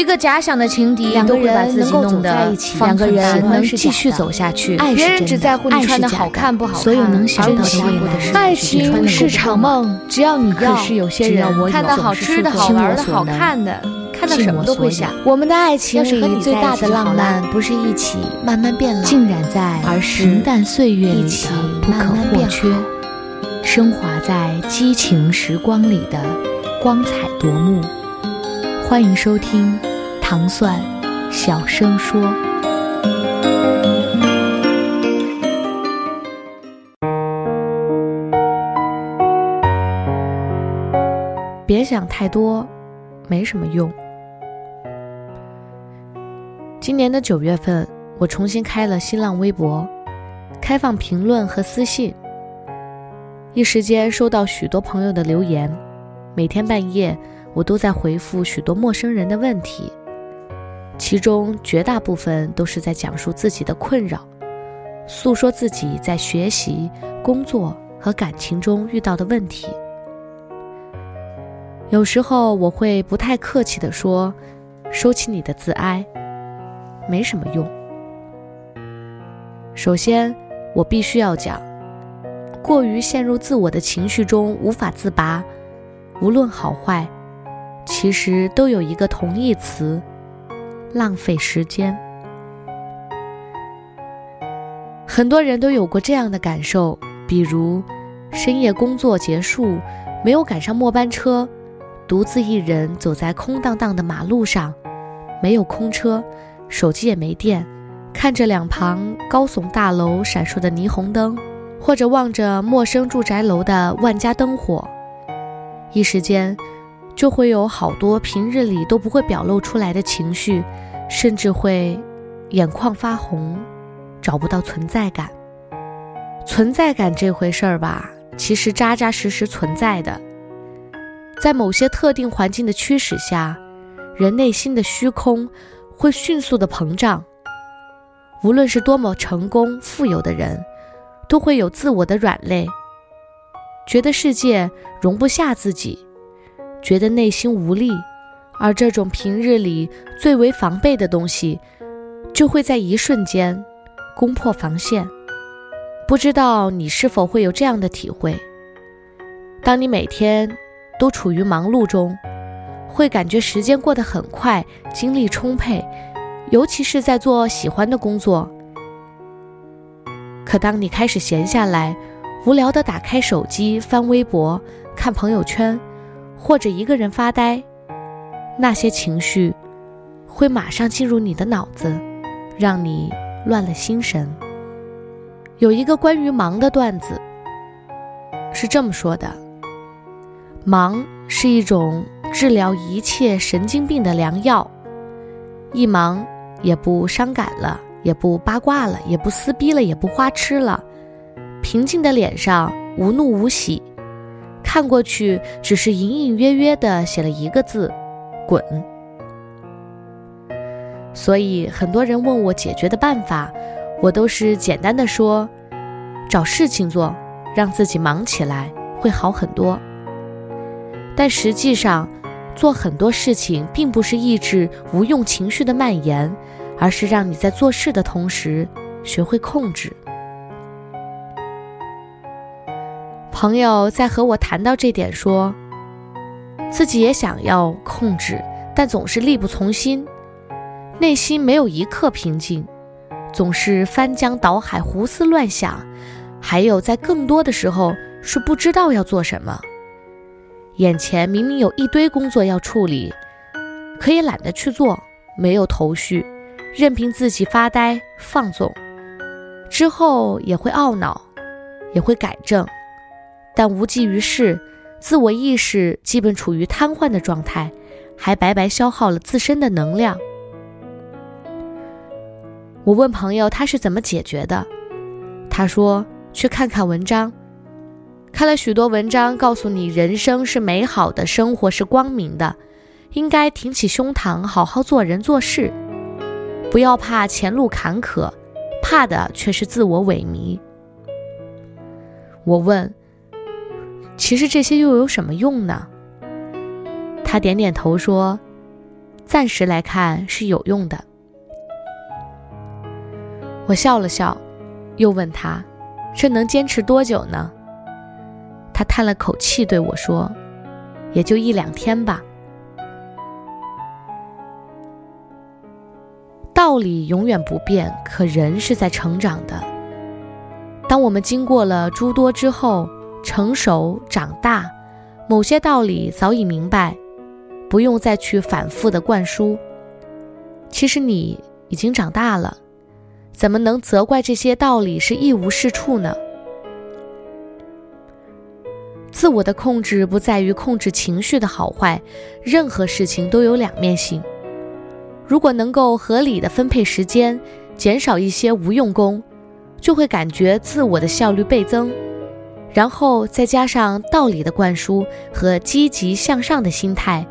一个假想的情敌两个都会把人自己能够走弄得两个人乱能继续走下去。爱是别人真的只在乎的假的好看不好看，所有能想到的的是爱情是场梦，只要你要。可是有些只要人我有看到好吃的好玩的好看的，看到尽什么都会想。我们的爱情里最大的浪漫不是一起慢慢变老，浸染在而是平淡岁月里一起的不可或缺，升华在激情时光里的光彩夺目。欢迎收听糖蒜小声说。别想太多，没什么用。今年的九月份，我重新开了新浪微博，开放评论和私信。一时间收到许多朋友的留言，每天半夜我都在回复许多陌生人的问题，其中绝大部分都是在讲述自己的困扰，诉说自己在学习、工作和感情中遇到的问题。有时候我会不太客气地说：“收起你的自哀，没什么用。”首先，我必须要讲，过于陷入自我的情绪中无法自拔，无论好坏，其实都有一个同义词：浪费时间。很多人都有过这样的感受，比如深夜工作结束，没有赶上末班车。独自一人走在空荡荡的马路上，没有空车，手机也没电，看着两旁高耸大楼闪烁的霓虹灯，或者望着陌生住宅楼的万家灯火，一时间就会有好多平日里都不会表露出来的情绪，甚至会眼眶发红，找不到存在感。存在感这回事儿吧，其实扎扎实实存在的。在某些特定环境的驱使下，人内心的虚空会迅速的膨胀。无论是多么成功富有的人，都会有自我的软肋，觉得世界容不下自己，觉得内心无力，而这种平日里最为防备的东西，就会在一瞬间攻破防线。不知道你是否会有这样的体会？当你每天。都处于忙碌中，会感觉时间过得很快，精力充沛，尤其是在做喜欢的工作。可当你开始闲下来，无聊的打开手机翻微博、看朋友圈，或者一个人发呆，那些情绪会马上进入你的脑子，让你乱了心神。有一个关于忙的段子，是这么说的。忙是一种治疗一切神经病的良药。一忙也不伤感了，也不八卦了，也不撕逼了，也不花痴了，平静的脸上无怒无喜，看过去只是隐隐约约的写了一个字：滚。所以很多人问我解决的办法，我都是简单的说：找事情做，让自己忙起来会好很多。但实际上，做很多事情并不是抑制无用情绪的蔓延，而是让你在做事的同时学会控制。朋友在和我谈到这点，说自己也想要控制，但总是力不从心，内心没有一刻平静，总是翻江倒海、胡思乱想，还有在更多的时候是不知道要做什么。眼前明明有一堆工作要处理，可也懒得去做，没有头绪，任凭自己发呆放纵，之后也会懊恼，也会改正，但无济于事，自我意识基本处于瘫痪的状态，还白白消耗了自身的能量。我问朋友他是怎么解决的，他说去看看文章。看了许多文章，告诉你人生是美好的，生活是光明的，应该挺起胸膛，好好做人做事，不要怕前路坎坷，怕的却是自我萎靡。我问：“其实这些又有什么用呢？”他点点头说：“暂时来看是有用的。我笑了笑，又问他：“这能坚持多久呢？”他叹了口气对我说：“也就一两天吧。”道理永远不变，可人是在成长的。当我们经过了诸多之后，成熟长大，某些道理早已明白，不用再去反复的灌输。其实你已经长大了，怎么能责怪这些道理是一无是处呢？自我的控制不在于控制情绪的好坏，任何事情都有两面性。如果能够合理的分配时间，减少一些无用功，就会感觉自我的效率倍增，然后再加上道理的灌输和积极向上的心态，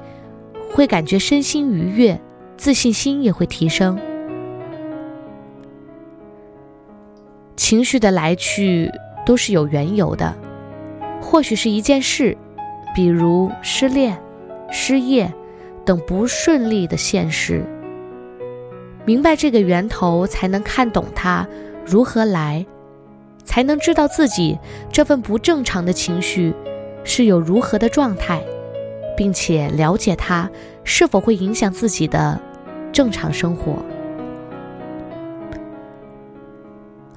会感觉身心愉悦，自信心也会提升。情绪的来去都是有缘由的，或许是一件事，比如失恋、失业等不顺利的现实。明白这个源头，才能看懂它如何来，才能知道自己这份不正常的情绪是有如何的状态，并且了解它是否会影响自己的正常生活。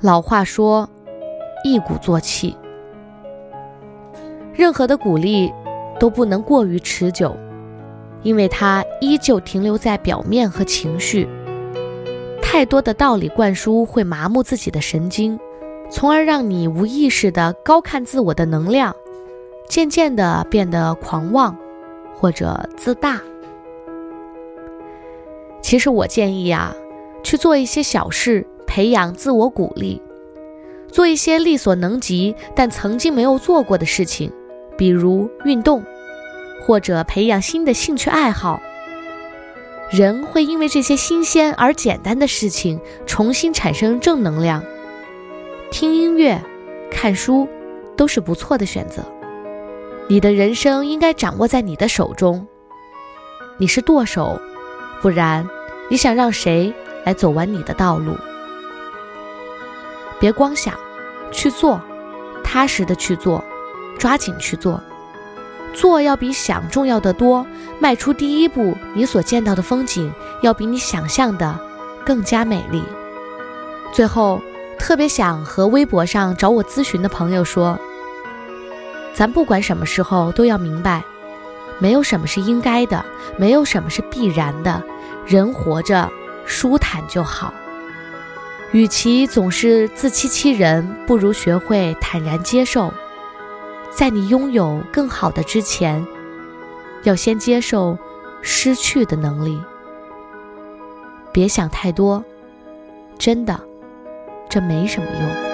老话说：“一鼓作气。”任何的鼓励都不能过于持久，因为它依旧停留在表面和情绪。太多的道理灌输会麻木自己的神经，从而让你无意识的高看自我的能量，渐渐的变得狂妄或者自大。其实我建议啊，去做一些小事，培养自我鼓励，做一些力所能及但曾经没有做过的事情，比如运动，或者培养新的兴趣爱好。人会因为这些新鲜而简单的事情重新产生正能量。听音乐、看书都是不错的选择。你的人生应该掌握在你的手中。你是舵手，不然你想让谁来走完你的道路？别光想，去做，踏实的去做，抓紧去做。做要比想重要的多，迈出第一步，你所见到的风景要比你想象的更加美丽。最后，特别想和微博上找我咨询的朋友说：咱不管什么时候都要明白，没有什么是应该的，没有什么是必然的，人活着舒坦就好。与其总是自欺欺人，不如学会坦然接受。在你拥有更好的之前，要先接受失去的能力。别想太多，真的，这没什么用。